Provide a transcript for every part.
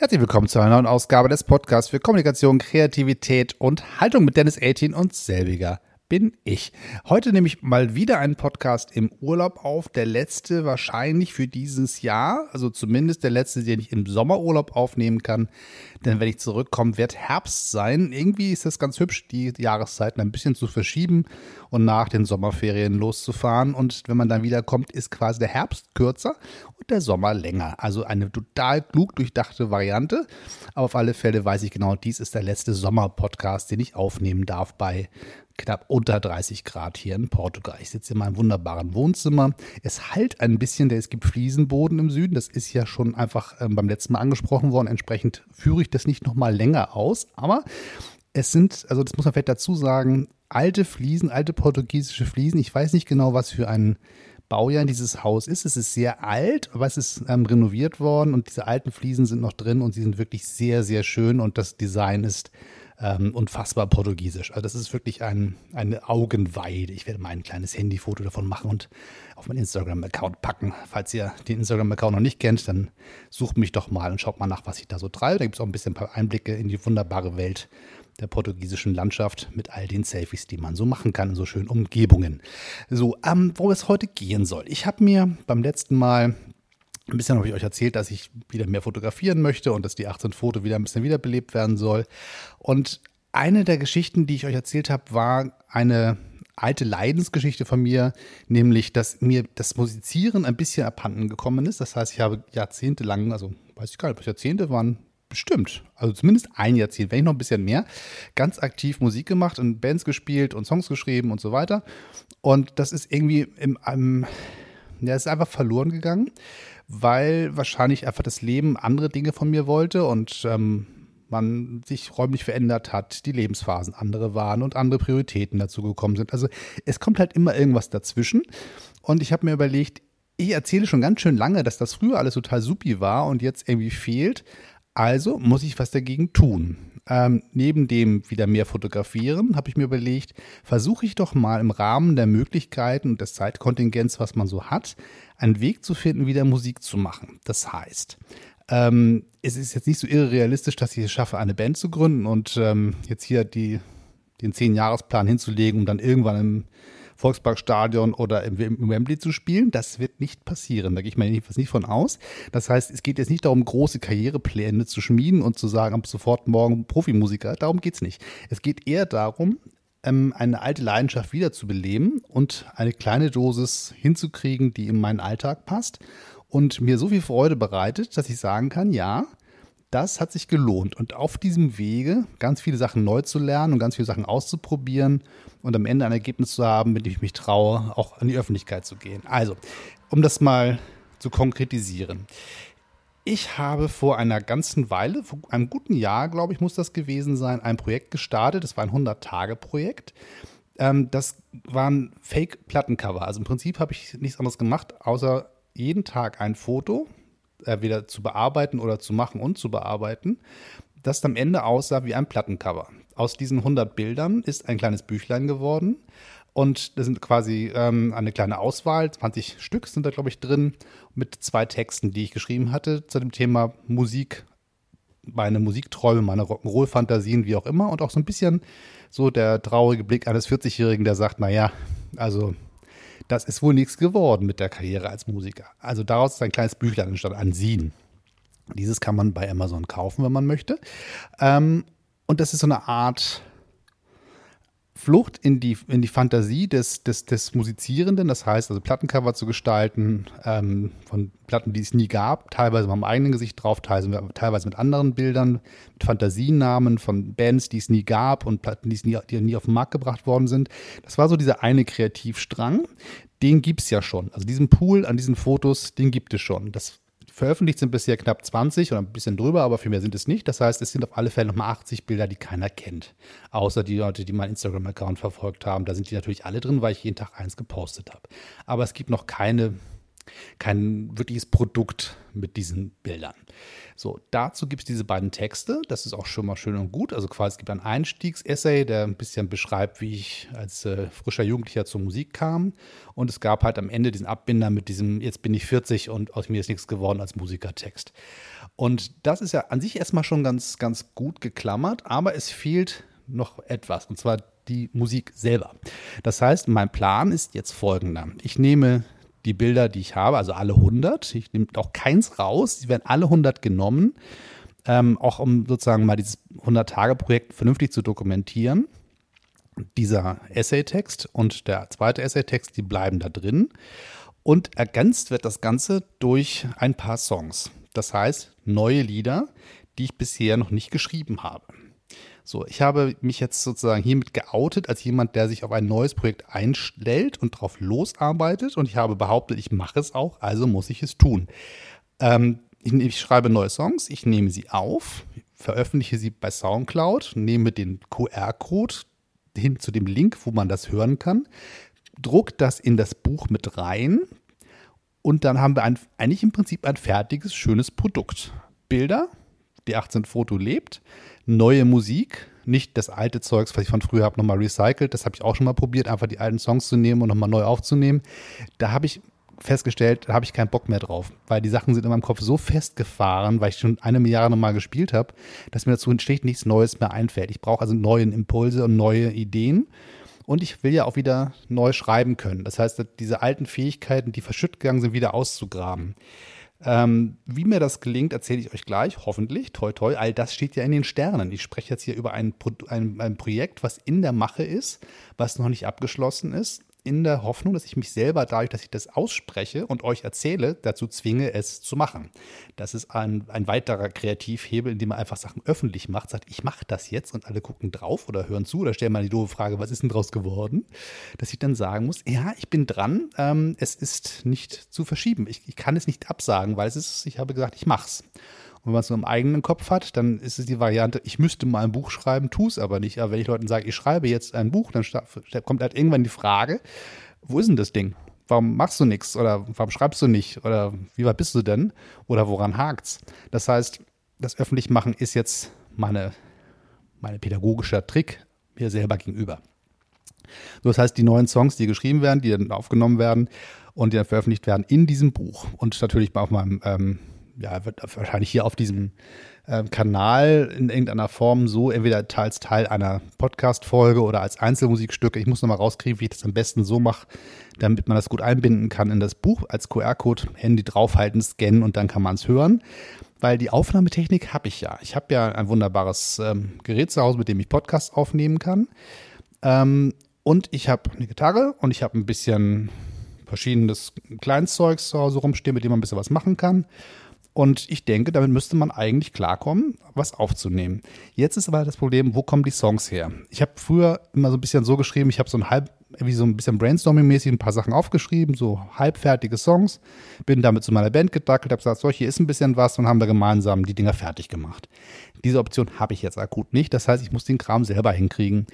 Herzlich willkommen zu einer neuen Ausgabe des Podcasts für Kommunikation, Kreativität und Haltung mit Dennis 18 und selbiger bin ich. Heute nehme ich mal wieder einen Podcast im Urlaub auf. Der letzte wahrscheinlich für dieses Jahr. Also zumindest der letzte, den ich im Sommerurlaub aufnehmen kann. Denn wenn ich zurückkomme, wird Herbst sein. Irgendwie ist es ganz hübsch, die Jahreszeiten ein bisschen zu verschieben und nach den Sommerferien loszufahren. Und wenn man dann wiederkommt, ist quasi der Herbst kürzer und der Sommer länger. Also eine total klug durchdachte Variante. Aber auf alle Fälle weiß ich genau, dies ist der letzte Sommerpodcast, den ich aufnehmen darf bei knapp unter 30 Grad hier in Portugal. Ich sitze in meinem wunderbaren Wohnzimmer. Es halt ein bisschen, es gibt Fliesenboden im Süden. Das ist ja schon einfach ähm, beim letzten Mal angesprochen worden. Entsprechend führe ich das nicht nochmal länger aus. Aber es sind, also das muss man vielleicht dazu sagen, alte Fliesen, alte portugiesische Fliesen. Ich weiß nicht genau, was für ein Baujahr dieses Haus ist. Es ist sehr alt, aber es ist ähm, renoviert worden und diese alten Fliesen sind noch drin und sie sind wirklich sehr, sehr schön und das Design ist ähm, unfassbar portugiesisch. Also das ist wirklich ein, eine Augenweide. Ich werde mal ein kleines Handyfoto davon machen und auf meinen Instagram-Account packen. Falls ihr den Instagram-Account noch nicht kennt, dann sucht mich doch mal und schaut mal nach, was ich da so treibe. Da gibt es auch ein bisschen ein paar Einblicke in die wunderbare Welt der portugiesischen Landschaft mit all den Selfies, die man so machen kann in so schönen Umgebungen. So, ähm, wo es heute gehen soll. Ich habe mir beim letzten Mal ein bisschen habe ich euch erzählt, dass ich wieder mehr fotografieren möchte und dass die 18 Foto wieder ein bisschen wiederbelebt werden soll. Und eine der Geschichten, die ich euch erzählt habe, war eine alte Leidensgeschichte von mir, nämlich, dass mir das Musizieren ein bisschen abhanden gekommen ist. Das heißt, ich habe jahrzehntelang, also weiß ich gar nicht, Jahrzehnte waren bestimmt, also zumindest ein Jahrzehnt, wenn nicht noch ein bisschen mehr, ganz aktiv Musik gemacht und Bands gespielt und Songs geschrieben und so weiter. Und das ist irgendwie im, im ja, ist einfach verloren gegangen weil wahrscheinlich einfach das Leben andere Dinge von mir wollte und ähm, man sich räumlich verändert hat, die Lebensphasen andere waren und andere Prioritäten dazu gekommen sind. Also es kommt halt immer irgendwas dazwischen. Und ich habe mir überlegt, ich erzähle schon ganz schön lange, dass das früher alles total supi war und jetzt irgendwie fehlt. Also muss ich was dagegen tun. Ähm, neben dem wieder mehr fotografieren, habe ich mir überlegt, versuche ich doch mal im Rahmen der Möglichkeiten und des Zeitkontingents, was man so hat, einen Weg zu finden, wieder Musik zu machen. Das heißt, ähm, es ist jetzt nicht so irrealistisch, dass ich es schaffe, eine Band zu gründen und ähm, jetzt hier die, den Zehn-Jahres-Plan hinzulegen, um dann irgendwann im Volksparkstadion oder im, Wembley zu spielen. Das wird nicht passieren. Da gehe ich mir jedenfalls nicht von aus. Das heißt, es geht jetzt nicht darum, große Karrierepläne zu schmieden und zu sagen, ab sofort morgen Profimusiker. Darum geht es nicht. Es geht eher darum, ähm, eine alte Leidenschaft wiederzubeleben und eine kleine Dosis hinzukriegen, die in meinen Alltag passt und mir so viel Freude bereitet, dass ich sagen kann, ja, das hat sich gelohnt. Und auf diesem Wege ganz viele Sachen neu zu lernen und ganz viele Sachen auszuprobieren und am Ende ein Ergebnis zu haben, mit dem ich mich traue, auch an die Öffentlichkeit zu gehen. Also, um das mal zu konkretisieren. Ich habe vor einer ganzen Weile, vor einem guten Jahr, glaube ich, muss das gewesen sein, ein Projekt gestartet. Das war ein 100-Tage-Projekt. Ähm, das waren Fake-Plattencover. Also im Prinzip habe ich nichts anderes gemacht, außer jeden Tag ein Foto, entweder zu bearbeiten oder zu machen und zu bearbeiten, das am Ende aussah wie ein Plattencover. Aus diesen 100 Bildern ist ein kleines Büchlein geworden. Und das sind quasi ähm, eine kleine Auswahl, 20 Stück sind da, glaube ich, drin, mit zwei Texten, die ich geschrieben hatte zu dem Thema Musik, meine Musikträume, meine Rock'n'Roll-Fantasien, wie auch immer. Und auch so ein bisschen so der traurige Blick eines 40-Jährigen, der sagt, naja, also das ist wohl nichts geworden mit der Karriere als Musiker. Also daraus ist ein kleines Büchlein entstanden, an Sien. Dieses kann man bei Amazon kaufen, wenn man möchte. Ähm, und das ist so eine Art Flucht in die, in die Fantasie des, des, des Musizierenden, das heißt also Plattencover zu gestalten ähm, von Platten, die es nie gab, teilweise mit meinem eigenen Gesicht drauf, teilweise mit anderen Bildern, mit Fantasienamen von Bands, die es nie gab und Platten, die, es nie, die nie auf den Markt gebracht worden sind. Das war so dieser eine Kreativstrang, den gibt es ja schon. Also diesen Pool an diesen Fotos, den gibt es schon. Das Veröffentlicht sind bisher knapp 20 oder ein bisschen drüber, aber viel mehr sind es nicht. Das heißt, es sind auf alle Fälle nochmal 80 Bilder, die keiner kennt. Außer die Leute, die meinen Instagram-Account verfolgt haben. Da sind die natürlich alle drin, weil ich jeden Tag eins gepostet habe. Aber es gibt noch keine kein wirkliches Produkt mit diesen Bildern. So, dazu gibt es diese beiden Texte. Das ist auch schon mal schön und gut. Also quasi es gibt ein Einstiegsessay, der ein bisschen beschreibt, wie ich als äh, frischer Jugendlicher zur Musik kam. Und es gab halt am Ende diesen Abbinder mit diesem Jetzt bin ich 40 und aus mir ist nichts geworden als Musikertext. Und das ist ja an sich erstmal schon ganz, ganz gut geklammert, aber es fehlt noch etwas, und zwar die Musik selber. Das heißt, mein Plan ist jetzt folgender. Ich nehme die Bilder, die ich habe, also alle 100. Ich nehme auch keins raus. Sie werden alle 100 genommen, ähm, auch um sozusagen mal dieses 100-Tage-Projekt vernünftig zu dokumentieren. Dieser Essay-Text und der zweite Essay-Text, die bleiben da drin. Und ergänzt wird das Ganze durch ein paar Songs. Das heißt, neue Lieder, die ich bisher noch nicht geschrieben habe. So, ich habe mich jetzt sozusagen hiermit geoutet als jemand, der sich auf ein neues Projekt einstellt und darauf losarbeitet. Und ich habe behauptet, ich mache es auch, also muss ich es tun. Ähm, ich, ich, schreibe neue Songs, ich nehme sie auf, veröffentliche sie bei SoundCloud, nehme den QR-Code hin zu dem Link, wo man das hören kann, druck das in das Buch mit rein und dann haben wir ein, eigentlich im Prinzip ein fertiges, schönes Produkt. Bilder, die 18 Foto lebt, neue Musik, nicht das alte Zeugs, was ich von früher habe, nochmal recycelt. Das habe ich auch schon mal probiert, einfach die alten Songs zu nehmen und nochmal neu aufzunehmen. Da habe ich festgestellt, da habe ich keinen Bock mehr drauf, weil die Sachen sind in meinem Kopf so festgefahren, weil ich schon eine Milliarde nochmal gespielt habe, dass mir dazu schlicht nichts Neues mehr einfällt. Ich brauche also neue Impulse und neue Ideen. Und ich will ja auch wieder neu schreiben können. Das heißt, diese alten Fähigkeiten, die verschütt gegangen sind, wieder auszugraben. Ähm, wie mir das gelingt, erzähle ich euch gleich, hoffentlich. Toi, toi, all das steht ja in den Sternen. Ich spreche jetzt hier über ein, ein, ein Projekt, was in der Mache ist, was noch nicht abgeschlossen ist in der Hoffnung, dass ich mich selber dadurch, dass ich das ausspreche und euch erzähle, dazu zwinge, es zu machen. Das ist ein, ein weiterer Kreativhebel, indem man einfach Sachen öffentlich macht, sagt, ich mache das jetzt und alle gucken drauf oder hören zu oder stellen mal die doofe Frage, was ist denn draus geworden? Dass ich dann sagen muss, ja, ich bin dran, ähm, es ist nicht zu verschieben. Ich, ich kann es nicht absagen, weil es ist, ich habe gesagt, ich mach's. Wenn man es nur im eigenen Kopf hat, dann ist es die Variante, ich müsste mal ein Buch schreiben, tu es aber nicht. Aber wenn ich Leuten sage, ich schreibe jetzt ein Buch, dann kommt halt irgendwann die Frage, wo ist denn das Ding? Warum machst du nichts? Oder warum schreibst du nicht? Oder wie weit bist du denn? Oder woran hakt's? Das heißt, das Öffentlichmachen ist jetzt meine, meine pädagogischer Trick mir selber gegenüber. So, das heißt, die neuen Songs, die geschrieben werden, die dann aufgenommen werden und die dann veröffentlicht werden in diesem Buch und natürlich auf meinem ähm, ja, wird wahrscheinlich hier auf diesem äh, Kanal in irgendeiner Form so entweder teils Teil einer Podcast-Folge oder als Einzelmusikstück. Ich muss nochmal rauskriegen, wie ich das am besten so mache, damit man das gut einbinden kann in das Buch als QR-Code, Handy draufhalten, scannen und dann kann man es hören. Weil die Aufnahmetechnik habe ich ja. Ich habe ja ein wunderbares ähm, Gerät zu Hause, mit dem ich Podcasts aufnehmen kann. Ähm, und ich habe eine Gitarre und ich habe ein bisschen verschiedenes Kleinzeugs zu Hause rumstehen, mit dem man ein bisschen was machen kann. Und ich denke, damit müsste man eigentlich klarkommen, was aufzunehmen. Jetzt ist aber das Problem, wo kommen die Songs her? Ich habe früher immer so ein bisschen so geschrieben, ich habe so ein halb, wie so ein bisschen Brainstorming-mäßig ein paar Sachen aufgeschrieben, so halbfertige Songs, bin damit zu meiner Band gedackelt, habe gesagt, so, hier ist ein bisschen was und haben wir gemeinsam die Dinger fertig gemacht. Diese Option habe ich jetzt akut nicht, das heißt, ich muss den Kram selber hinkriegen.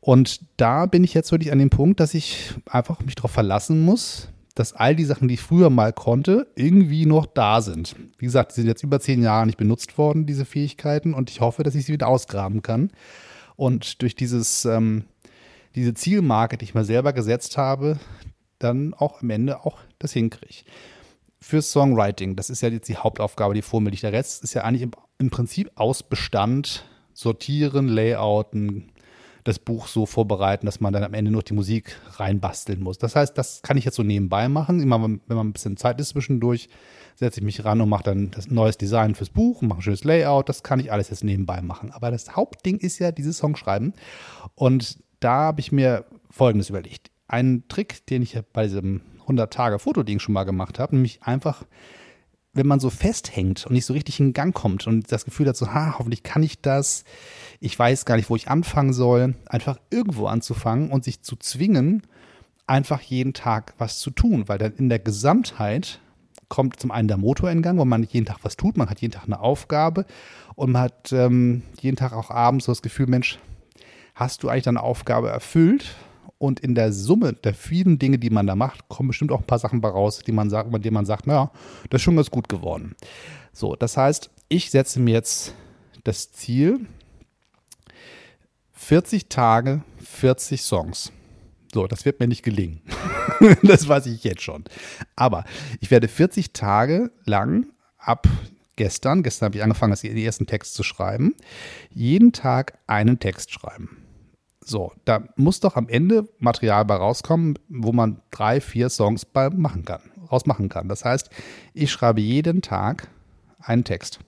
Und da bin ich jetzt wirklich an dem Punkt, dass ich einfach mich darauf verlassen muss, dass all die Sachen, die ich früher mal konnte, irgendwie noch da sind. Wie gesagt, die sind jetzt über zehn Jahre nicht benutzt worden, diese Fähigkeiten, und ich hoffe, dass ich sie wieder ausgraben kann. Und durch dieses, ähm, diese Zielmarke, die ich mir selber gesetzt habe, dann auch am Ende auch das hinkriege. Fürs Songwriting, das ist ja jetzt die Hauptaufgabe, die vor mir liegt. Der Rest ist ja eigentlich im, im Prinzip aus Bestand sortieren, layouten, das Buch so vorbereiten, dass man dann am Ende nur die Musik reinbasteln muss. Das heißt, das kann ich jetzt so nebenbei machen. Immer wenn man ein bisschen Zeit ist zwischendurch, setze ich mich ran und mache dann das neues Design fürs Buch, mache ein schönes Layout. Das kann ich alles jetzt nebenbei machen. Aber das Hauptding ist ja dieses Songschreiben. Und da habe ich mir Folgendes überlegt. Ein Trick, den ich bei diesem 100-Tage-Fotoding schon mal gemacht habe, nämlich einfach wenn man so festhängt und nicht so richtig in Gang kommt und das Gefühl hat, so, ha, hoffentlich kann ich das, ich weiß gar nicht, wo ich anfangen soll, einfach irgendwo anzufangen und sich zu zwingen, einfach jeden Tag was zu tun, weil dann in der Gesamtheit kommt zum einen der Motor in Gang, wo man jeden Tag was tut, man hat jeden Tag eine Aufgabe und man hat ähm, jeden Tag auch abends so das Gefühl, Mensch, hast du eigentlich deine Aufgabe erfüllt? Und in der Summe der vielen Dinge, die man da macht, kommen bestimmt auch ein paar Sachen bei raus, die man sagt, bei denen man sagt, naja, das ist schon ganz gut geworden. So, das heißt, ich setze mir jetzt das Ziel, 40 Tage, 40 Songs. So, das wird mir nicht gelingen. das weiß ich jetzt schon. Aber ich werde 40 Tage lang ab gestern, gestern habe ich angefangen, den ersten Text zu schreiben, jeden Tag einen Text schreiben. So, da muss doch am Ende Material bei rauskommen, wo man drei, vier Songs bei machen kann, rausmachen kann. Das heißt, ich schreibe jeden Tag einen Text.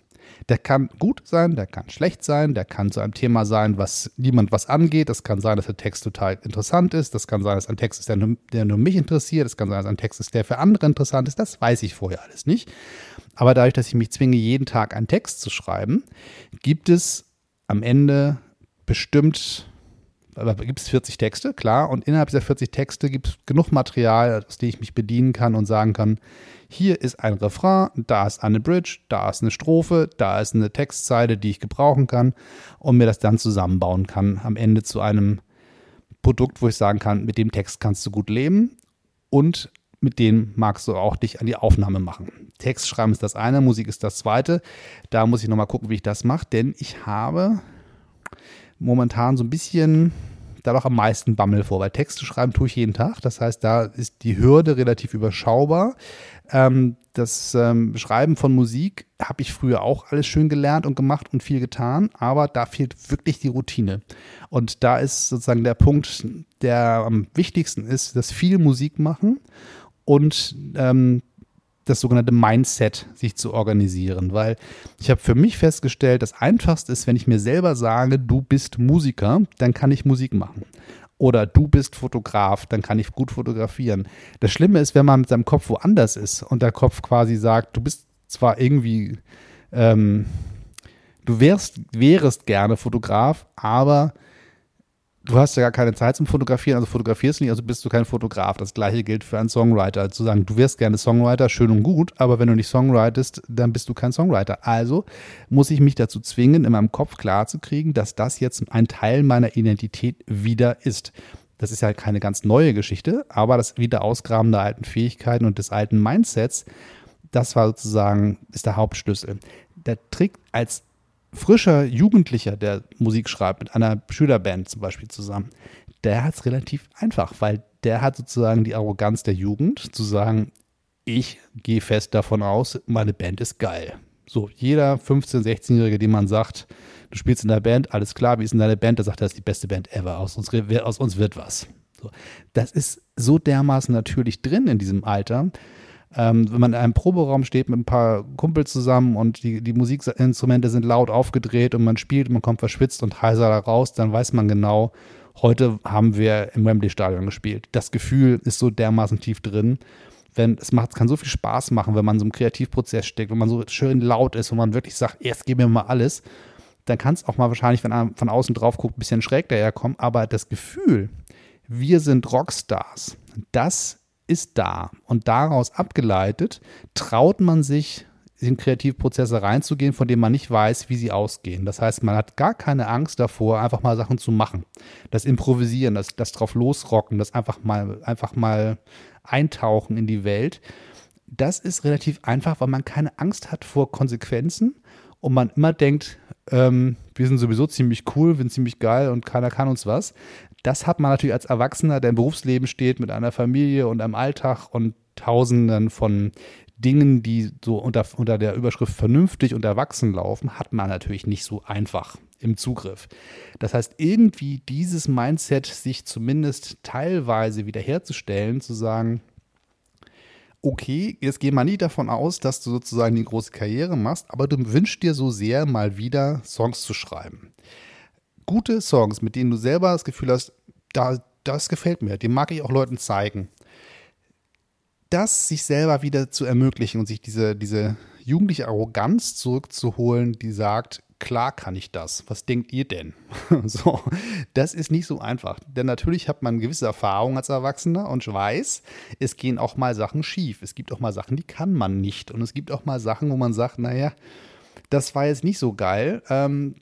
Der kann gut sein, der kann schlecht sein, der kann zu einem Thema sein, was niemand was angeht. Das kann sein, dass der Text total interessant ist. Das kann sein, dass ein Text ist, der nur, der nur mich interessiert. Das kann sein, dass ein Text ist, der für andere interessant ist. Das weiß ich vorher alles nicht. Aber dadurch, dass ich mich zwinge, jeden Tag einen Text zu schreiben, gibt es am Ende bestimmt gibt es 40 Texte, klar, und innerhalb dieser 40 Texte gibt es genug Material, aus dem ich mich bedienen kann und sagen kann, hier ist ein Refrain, da ist eine Bridge, da ist eine Strophe, da ist eine Textzeile, die ich gebrauchen kann und mir das dann zusammenbauen kann am Ende zu einem Produkt, wo ich sagen kann, mit dem Text kannst du gut leben und mit dem magst du auch dich an die Aufnahme machen. Text schreiben ist das eine, Musik ist das zweite. Da muss ich nochmal gucken, wie ich das mache, denn ich habe momentan so ein bisschen da doch am meisten Bammel vor, weil Texte schreiben tue ich jeden Tag. Das heißt, da ist die Hürde relativ überschaubar. Ähm, das ähm, Schreiben von Musik habe ich früher auch alles schön gelernt und gemacht und viel getan, aber da fehlt wirklich die Routine. Und da ist sozusagen der Punkt, der am wichtigsten ist, dass viel Musik machen und ähm, das sogenannte Mindset sich zu organisieren, weil ich habe für mich festgestellt, das einfachste ist, wenn ich mir selber sage, du bist Musiker, dann kann ich Musik machen. Oder du bist Fotograf, dann kann ich gut fotografieren. Das Schlimme ist, wenn man mit seinem Kopf woanders ist und der Kopf quasi sagt, du bist zwar irgendwie, ähm, du wärst, wärest gerne Fotograf, aber du hast ja gar keine Zeit zum Fotografieren, also fotografierst nicht, also bist du kein Fotograf. Das gleiche gilt für einen Songwriter. Zu sagen, du wirst gerne Songwriter, schön und gut, aber wenn du nicht songwritest, dann bist du kein Songwriter. Also muss ich mich dazu zwingen, in meinem Kopf klarzukriegen, dass das jetzt ein Teil meiner Identität wieder ist. Das ist ja keine ganz neue Geschichte, aber das Wiederausgraben der alten Fähigkeiten und des alten Mindsets, das war sozusagen, ist der Hauptschlüssel. Der Trick als frischer Jugendlicher, der Musik schreibt, mit einer Schülerband zum Beispiel zusammen, der hat es relativ einfach, weil der hat sozusagen die Arroganz der Jugend, zu sagen, ich gehe fest davon aus, meine Band ist geil. So, jeder 15-, 16-Jährige, dem man sagt, du spielst in der Band, alles klar, wie ist in deine Band? Der sagt, das ist die beste Band ever, aus uns, aus uns wird was. So, das ist so dermaßen natürlich drin in diesem Alter, ähm, wenn man in einem Proberaum steht mit ein paar Kumpels zusammen und die, die Musikinstrumente sind laut aufgedreht und man spielt und man kommt verschwitzt und heiser da raus, dann weiß man genau, heute haben wir im Wembley-Stadion gespielt. Das Gefühl ist so dermaßen tief drin. Wenn, es macht, kann so viel Spaß machen, wenn man so im Kreativprozess steckt, wenn man so schön laut ist und man wirklich sagt, jetzt geben wir mal alles, dann kann es auch mal wahrscheinlich, wenn man von außen drauf guckt, ein bisschen schräg daherkommen. Aber das Gefühl, wir sind Rockstars, das ist da. Und daraus abgeleitet traut man sich, in Kreativprozesse reinzugehen, von denen man nicht weiß, wie sie ausgehen. Das heißt, man hat gar keine Angst davor, einfach mal Sachen zu machen. Das Improvisieren, das, das drauf losrocken, das einfach mal, einfach mal eintauchen in die Welt. Das ist relativ einfach, weil man keine Angst hat vor Konsequenzen und man immer denkt, ähm, wir sind sowieso ziemlich cool, sind ziemlich geil und keiner kann uns was. Das hat man natürlich als Erwachsener, der im Berufsleben steht, mit einer Familie und einem Alltag und Tausenden von Dingen, die so unter, unter der Überschrift vernünftig und erwachsen laufen, hat man natürlich nicht so einfach im Zugriff. Das heißt, irgendwie dieses Mindset sich zumindest teilweise wiederherzustellen, zu sagen, okay, jetzt geh mal nie davon aus, dass du sozusagen die große Karriere machst, aber du wünschst dir so sehr, mal wieder Songs zu schreiben gute Songs, mit denen du selber das Gefühl hast, da, das gefällt mir, die mag ich auch Leuten zeigen. Das sich selber wieder zu ermöglichen und sich diese, diese jugendliche Arroganz zurückzuholen, die sagt, klar kann ich das. Was denkt ihr denn? so, das ist nicht so einfach. Denn natürlich hat man gewisse Erfahrungen als Erwachsener und weiß, es gehen auch mal Sachen schief. Es gibt auch mal Sachen, die kann man nicht. Und es gibt auch mal Sachen, wo man sagt, naja, das war jetzt nicht so geil. Ähm,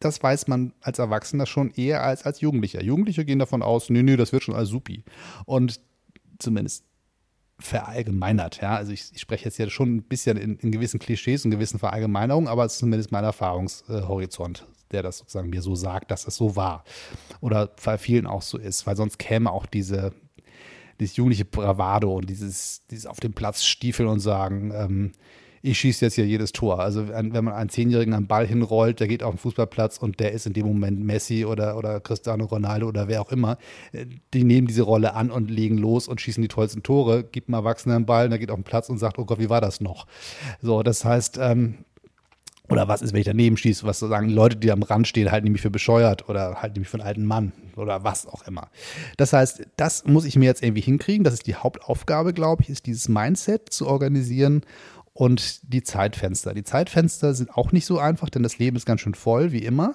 das weiß man als Erwachsener schon eher als als Jugendlicher. Jugendliche gehen davon aus, nö, nö, das wird schon alles supi. Und zumindest verallgemeinert, ja. Also ich, ich spreche jetzt ja schon ein bisschen in, in, gewissen Klischees und gewissen Verallgemeinerungen, aber es ist zumindest mein Erfahrungshorizont, der das sozusagen mir so sagt, dass es so war. Oder bei vielen auch so ist, weil sonst käme auch diese, dieses jugendliche Bravado und dieses, dieses auf dem Platz stiefeln und sagen, ähm, ich schieße jetzt hier jedes Tor. Also wenn man einen Zehnjährigen am Ball hinrollt, der geht auf den Fußballplatz und der ist in dem Moment Messi oder, oder Cristiano Ronaldo oder wer auch immer, äh, die nehmen diese Rolle an und legen los und schießen die tollsten Tore, gibt einem Erwachsenen einen Ball, der geht auf den Platz und sagt, oh Gott, wie war das noch? So, das heißt, ähm, oder was ist, wenn ich daneben schieße, was sagen Leute, die am Rand stehen, halten die mich für bescheuert oder halten die mich für einen alten Mann oder was auch immer. Das heißt, das muss ich mir jetzt irgendwie hinkriegen. Das ist die Hauptaufgabe, glaube ich, ist dieses Mindset zu organisieren und die Zeitfenster. Die Zeitfenster sind auch nicht so einfach, denn das Leben ist ganz schön voll, wie immer.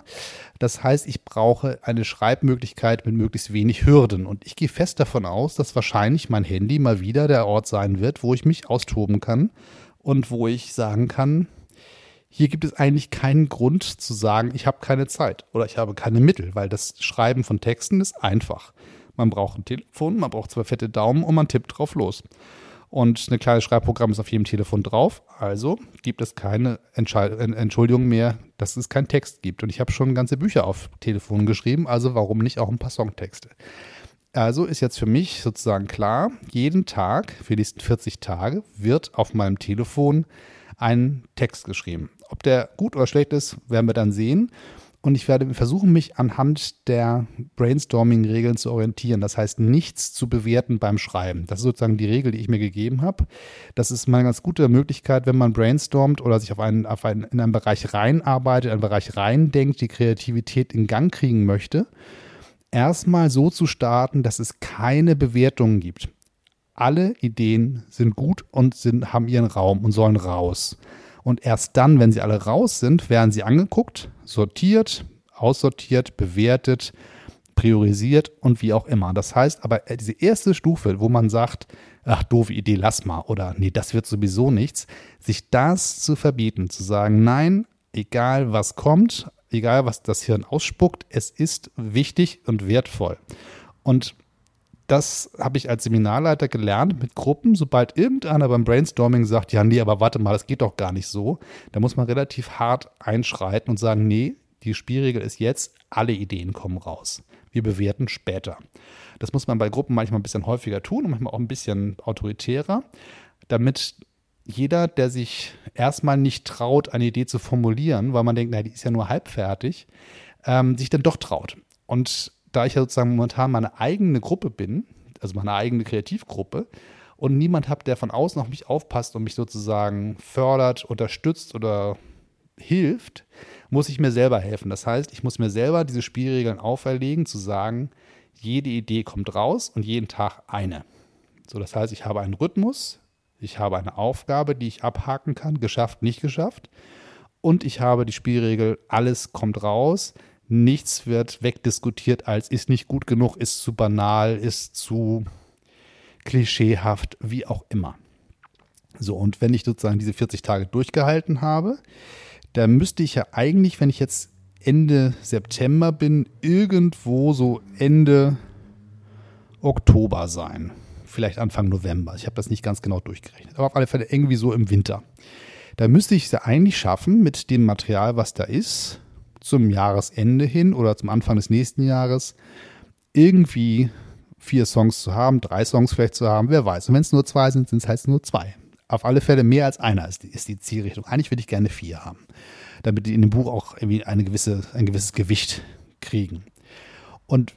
Das heißt, ich brauche eine Schreibmöglichkeit mit möglichst wenig Hürden. Und ich gehe fest davon aus, dass wahrscheinlich mein Handy mal wieder der Ort sein wird, wo ich mich austoben kann und wo ich sagen kann, hier gibt es eigentlich keinen Grund zu sagen, ich habe keine Zeit oder ich habe keine Mittel, weil das Schreiben von Texten ist einfach. Man braucht ein Telefon, man braucht zwei fette Daumen und man tippt drauf los. Und ein kleines Schreibprogramm ist auf jedem Telefon drauf. Also gibt es keine Entschuldigung mehr, dass es keinen Text gibt. Und ich habe schon ganze Bücher auf Telefon geschrieben, also warum nicht auch ein paar Songtexte? Also ist jetzt für mich sozusagen klar, jeden Tag für die nächsten 40 Tage wird auf meinem Telefon ein Text geschrieben. Ob der gut oder schlecht ist, werden wir dann sehen. Und ich werde versuchen, mich anhand der Brainstorming-Regeln zu orientieren. Das heißt, nichts zu bewerten beim Schreiben. Das ist sozusagen die Regel, die ich mir gegeben habe. Das ist mal eine ganz gute Möglichkeit, wenn man brainstormt oder sich auf einen, auf einen, in einen Bereich reinarbeitet, in einen Bereich reindenkt, die Kreativität in Gang kriegen möchte. Erstmal so zu starten, dass es keine Bewertungen gibt. Alle Ideen sind gut und sind, haben ihren Raum und sollen raus. Und erst dann, wenn sie alle raus sind, werden sie angeguckt, sortiert, aussortiert, bewertet, priorisiert und wie auch immer. Das heißt aber, äh, diese erste Stufe, wo man sagt, ach, doofe Idee, lass mal oder nee, das wird sowieso nichts, sich das zu verbieten, zu sagen, nein, egal was kommt, egal was das Hirn ausspuckt, es ist wichtig und wertvoll. Und das habe ich als Seminarleiter gelernt mit Gruppen. Sobald irgendeiner beim Brainstorming sagt, ja, nee, aber warte mal, das geht doch gar nicht so, da muss man relativ hart einschreiten und sagen, nee, die Spielregel ist jetzt, alle Ideen kommen raus. Wir bewerten später. Das muss man bei Gruppen manchmal ein bisschen häufiger tun und manchmal auch ein bisschen autoritärer, damit jeder, der sich erstmal nicht traut, eine Idee zu formulieren, weil man denkt, na, die ist ja nur halbfertig, ähm, sich dann doch traut. Und da ich ja sozusagen momentan meine eigene Gruppe bin, also meine eigene Kreativgruppe, und niemand habe, der von außen auf mich aufpasst und mich sozusagen fördert, unterstützt oder hilft, muss ich mir selber helfen. Das heißt, ich muss mir selber diese Spielregeln auferlegen, zu sagen, jede Idee kommt raus und jeden Tag eine. So, das heißt, ich habe einen Rhythmus, ich habe eine Aufgabe, die ich abhaken kann, geschafft, nicht geschafft. Und ich habe die Spielregel, alles kommt raus. Nichts wird wegdiskutiert als ist nicht gut genug, ist zu banal, ist zu klischeehaft, wie auch immer. So, und wenn ich sozusagen diese 40 Tage durchgehalten habe, dann müsste ich ja eigentlich, wenn ich jetzt Ende September bin, irgendwo so Ende Oktober sein. Vielleicht Anfang November. Ich habe das nicht ganz genau durchgerechnet. Aber auf alle Fälle irgendwie so im Winter. Da müsste ich es ja eigentlich schaffen, mit dem Material, was da ist, zum Jahresende hin oder zum Anfang des nächsten Jahres irgendwie vier Songs zu haben, drei Songs vielleicht zu haben, wer weiß. Und wenn es nur zwei sind, sind es halt nur zwei. Auf alle Fälle mehr als einer ist die, ist die Zielrichtung. Eigentlich würde ich gerne vier haben, damit die in dem Buch auch irgendwie eine gewisse, ein gewisses Gewicht kriegen. Und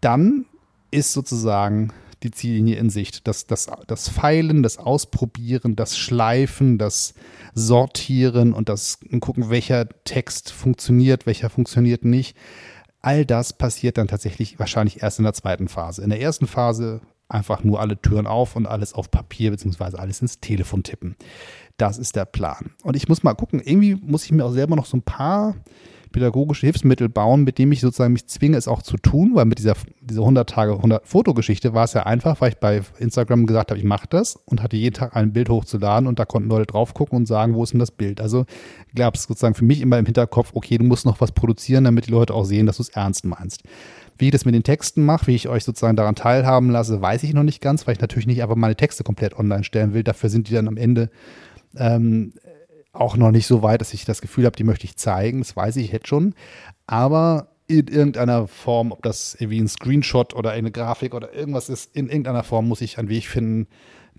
dann ist sozusagen die Ziellinie in Sicht. Das, das, das Feilen, das Ausprobieren, das Schleifen, das Sortieren und das Gucken, welcher Text funktioniert, welcher funktioniert nicht. All das passiert dann tatsächlich wahrscheinlich erst in der zweiten Phase. In der ersten Phase einfach nur alle Türen auf und alles auf Papier beziehungsweise alles ins Telefon tippen. Das ist der Plan. Und ich muss mal gucken, irgendwie muss ich mir auch selber noch so ein paar pädagogische Hilfsmittel bauen, mit dem ich sozusagen mich zwinge, es auch zu tun, weil mit dieser, dieser 100 Tage 100 Fotogeschichte war es ja einfach, weil ich bei Instagram gesagt habe, ich mache das und hatte jeden Tag ein Bild hochzuladen und da konnten Leute drauf gucken und sagen, wo ist denn das Bild? Also gab es sozusagen für mich immer im Hinterkopf, okay, du musst noch was produzieren, damit die Leute auch sehen, dass du es ernst meinst. Wie ich das mit den Texten mache, wie ich euch sozusagen daran teilhaben lasse, weiß ich noch nicht ganz, weil ich natürlich nicht einfach meine Texte komplett online stellen will. Dafür sind die dann am Ende ähm, auch noch nicht so weit, dass ich das Gefühl habe, die möchte ich zeigen. Das weiß ich jetzt schon. Aber in irgendeiner Form, ob das irgendwie ein Screenshot oder eine Grafik oder irgendwas ist, in irgendeiner Form muss ich einen Weg finden,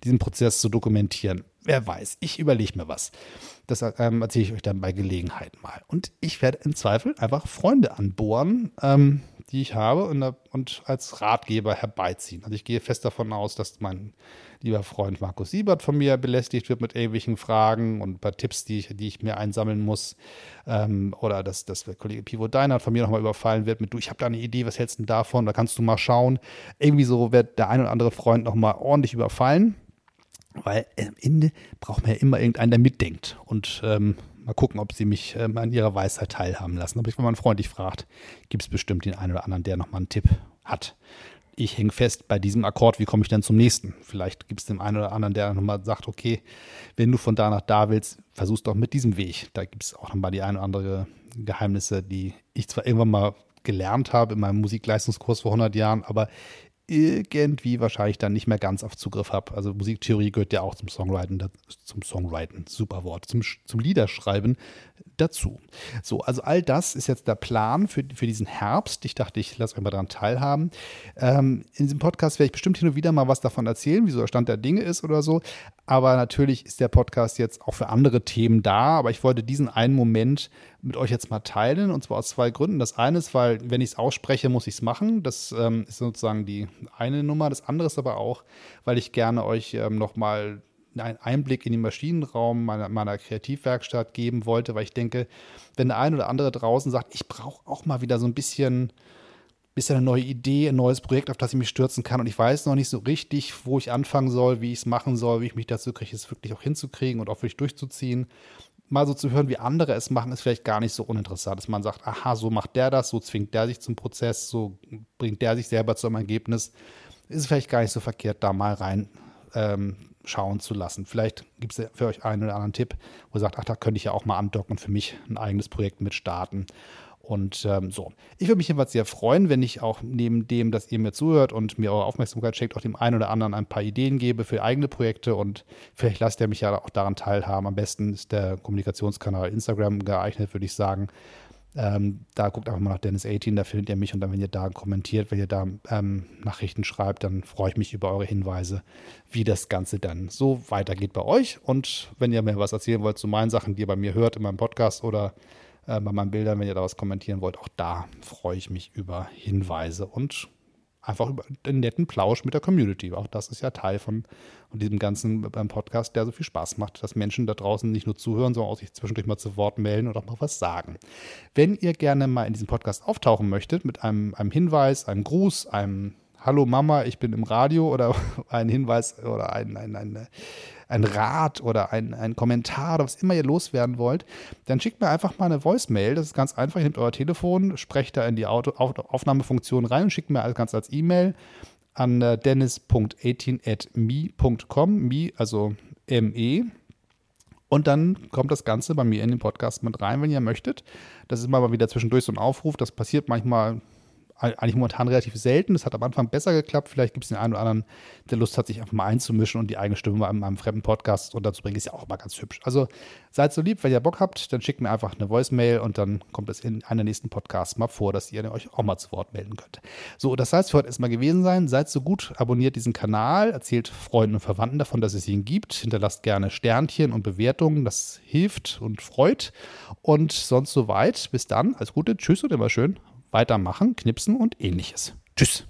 diesen Prozess zu dokumentieren. Wer weiß, ich überlege mir was. Das ähm, erzähle ich euch dann bei Gelegenheit mal. Und ich werde im Zweifel einfach Freunde anbohren, ähm, die ich habe und, und, als Ratgeber herbeiziehen. Also ich gehe fest davon aus, dass mein lieber Freund Markus Siebert von mir belästigt wird mit irgendwelchen Fragen und ein paar Tipps, die ich, die ich mir einsammeln muss. Ähm, oder dass, dass der Kollege Pivo Deinert von mir nochmal überfallen wird mit, du, ich habe da eine Idee, was hältst du davon? Da kannst du mal schauen. Irgendwie so wird der ein oder andere Freund nochmal ordentlich überfallen. Weil am Ende braucht man ja immer irgendeinen, der mitdenkt. Und ähm, mal gucken, ob sie mich ähm, an ihrer Weisheit teilhaben lassen. Aber wenn man freundlich fragt, gibt es bestimmt den einen oder anderen, der nochmal einen Tipp hat. Ich hänge fest bei diesem Akkord, wie komme ich denn zum nächsten? Vielleicht gibt es den einen oder anderen, der nochmal sagt, okay, wenn du von da nach da willst, versuch's doch mit diesem Weg. Da gibt es auch nochmal die ein oder andere Geheimnisse, die ich zwar irgendwann mal gelernt habe in meinem Musikleistungskurs vor 100 Jahren, aber irgendwie wahrscheinlich dann nicht mehr ganz auf Zugriff habe. Also Musiktheorie gehört ja auch zum Songwriting, zum Songwriting, super Wort, zum, zum Liederschreiben dazu. So, also all das ist jetzt der Plan für, für diesen Herbst. Ich dachte, ich lasse euch mal daran teilhaben. Ähm, in diesem Podcast werde ich bestimmt hin und wieder mal was davon erzählen, wie so der Stand der Dinge ist oder so. Aber natürlich ist der Podcast jetzt auch für andere Themen da. Aber ich wollte diesen einen Moment mit euch jetzt mal teilen. Und zwar aus zwei Gründen. Das eine ist, weil, wenn ich es ausspreche, muss ich es machen. Das ähm, ist sozusagen die eine Nummer. Das andere ist aber auch, weil ich gerne euch ähm, nochmal einen Einblick in den Maschinenraum meiner, meiner Kreativwerkstatt geben wollte, weil ich denke, wenn der eine oder andere draußen sagt, ich brauche auch mal wieder so ein bisschen bisschen eine neue Idee, ein neues Projekt, auf das ich mich stürzen kann. Und ich weiß noch nicht so richtig, wo ich anfangen soll, wie ich es machen soll, wie ich mich dazu kriege, es wirklich auch hinzukriegen und auch wirklich durchzuziehen. Mal so zu hören, wie andere es machen, ist vielleicht gar nicht so uninteressant, dass man sagt, aha, so macht der das, so zwingt der sich zum Prozess, so bringt der sich selber zu einem Ergebnis. Ist vielleicht gar nicht so verkehrt, da mal rein ähm, schauen zu lassen. Vielleicht gibt es für euch einen oder anderen Tipp, wo ihr sagt, ach, da könnte ich ja auch mal andocken und für mich ein eigenes Projekt mit starten. Und ähm, so. Ich würde mich jedenfalls sehr freuen, wenn ich auch neben dem, dass ihr mir zuhört und mir eure Aufmerksamkeit schenkt, auch dem einen oder anderen ein paar Ideen gebe für eigene Projekte und vielleicht lasst ihr mich ja auch daran teilhaben. Am besten ist der Kommunikationskanal Instagram geeignet, würde ich sagen. Ähm, da guckt einfach mal nach Dennis 18, da findet ihr mich und dann, wenn ihr da kommentiert, wenn ihr da ähm, Nachrichten schreibt, dann freue ich mich über eure Hinweise, wie das Ganze dann so weitergeht bei euch. Und wenn ihr mir was erzählen wollt zu meinen Sachen, die ihr bei mir hört in meinem Podcast oder äh, bei meinen Bildern, wenn ihr da was kommentieren wollt. Auch da freue ich mich über Hinweise und einfach über den netten Plausch mit der Community. Auch das ist ja Teil von, von diesem ganzen Podcast, der so viel Spaß macht, dass Menschen da draußen nicht nur zuhören, sondern auch sich zwischendurch mal zu Wort melden und auch mal was sagen. Wenn ihr gerne mal in diesem Podcast auftauchen möchtet mit einem, einem Hinweis, einem Gruß, einem Hallo Mama, ich bin im Radio oder ein Hinweis oder ein, ein, ein, ein Rat oder ein, ein Kommentar oder was immer ihr loswerden wollt, dann schickt mir einfach mal eine Voicemail. Das ist ganz einfach. Ihr nehmt euer Telefon, sprecht da in die Auto Auf Aufnahmefunktion rein und schickt mir alles ganz als E-Mail an äh, dennis.18at.me.com, me, also ME. Und dann kommt das Ganze bei mir in den Podcast mit rein, wenn ihr möchtet. Das ist mal wieder zwischendurch so ein Aufruf. Das passiert manchmal eigentlich momentan relativ selten. Das hat am Anfang besser geklappt. Vielleicht gibt es den einen oder anderen, der Lust hat, sich einfach mal einzumischen und die eigene Stimme mal in einem fremden Podcast unterzubringen. Ist ja auch mal ganz hübsch. Also seid so lieb, wenn ihr Bock habt, dann schickt mir einfach eine Voicemail und dann kommt es in einer nächsten Podcast mal vor, dass ihr euch auch mal zu Wort melden könnt. So, das heißt für heute erstmal gewesen sein. Seid so gut, abonniert diesen Kanal, erzählt Freunden und Verwandten davon, dass es ihn gibt. Hinterlasst gerne Sternchen und Bewertungen. Das hilft und freut. Und sonst soweit. Bis dann. Alles Gute. Tschüss und immer schön weitermachen, knipsen und ähnliches. Tschüss.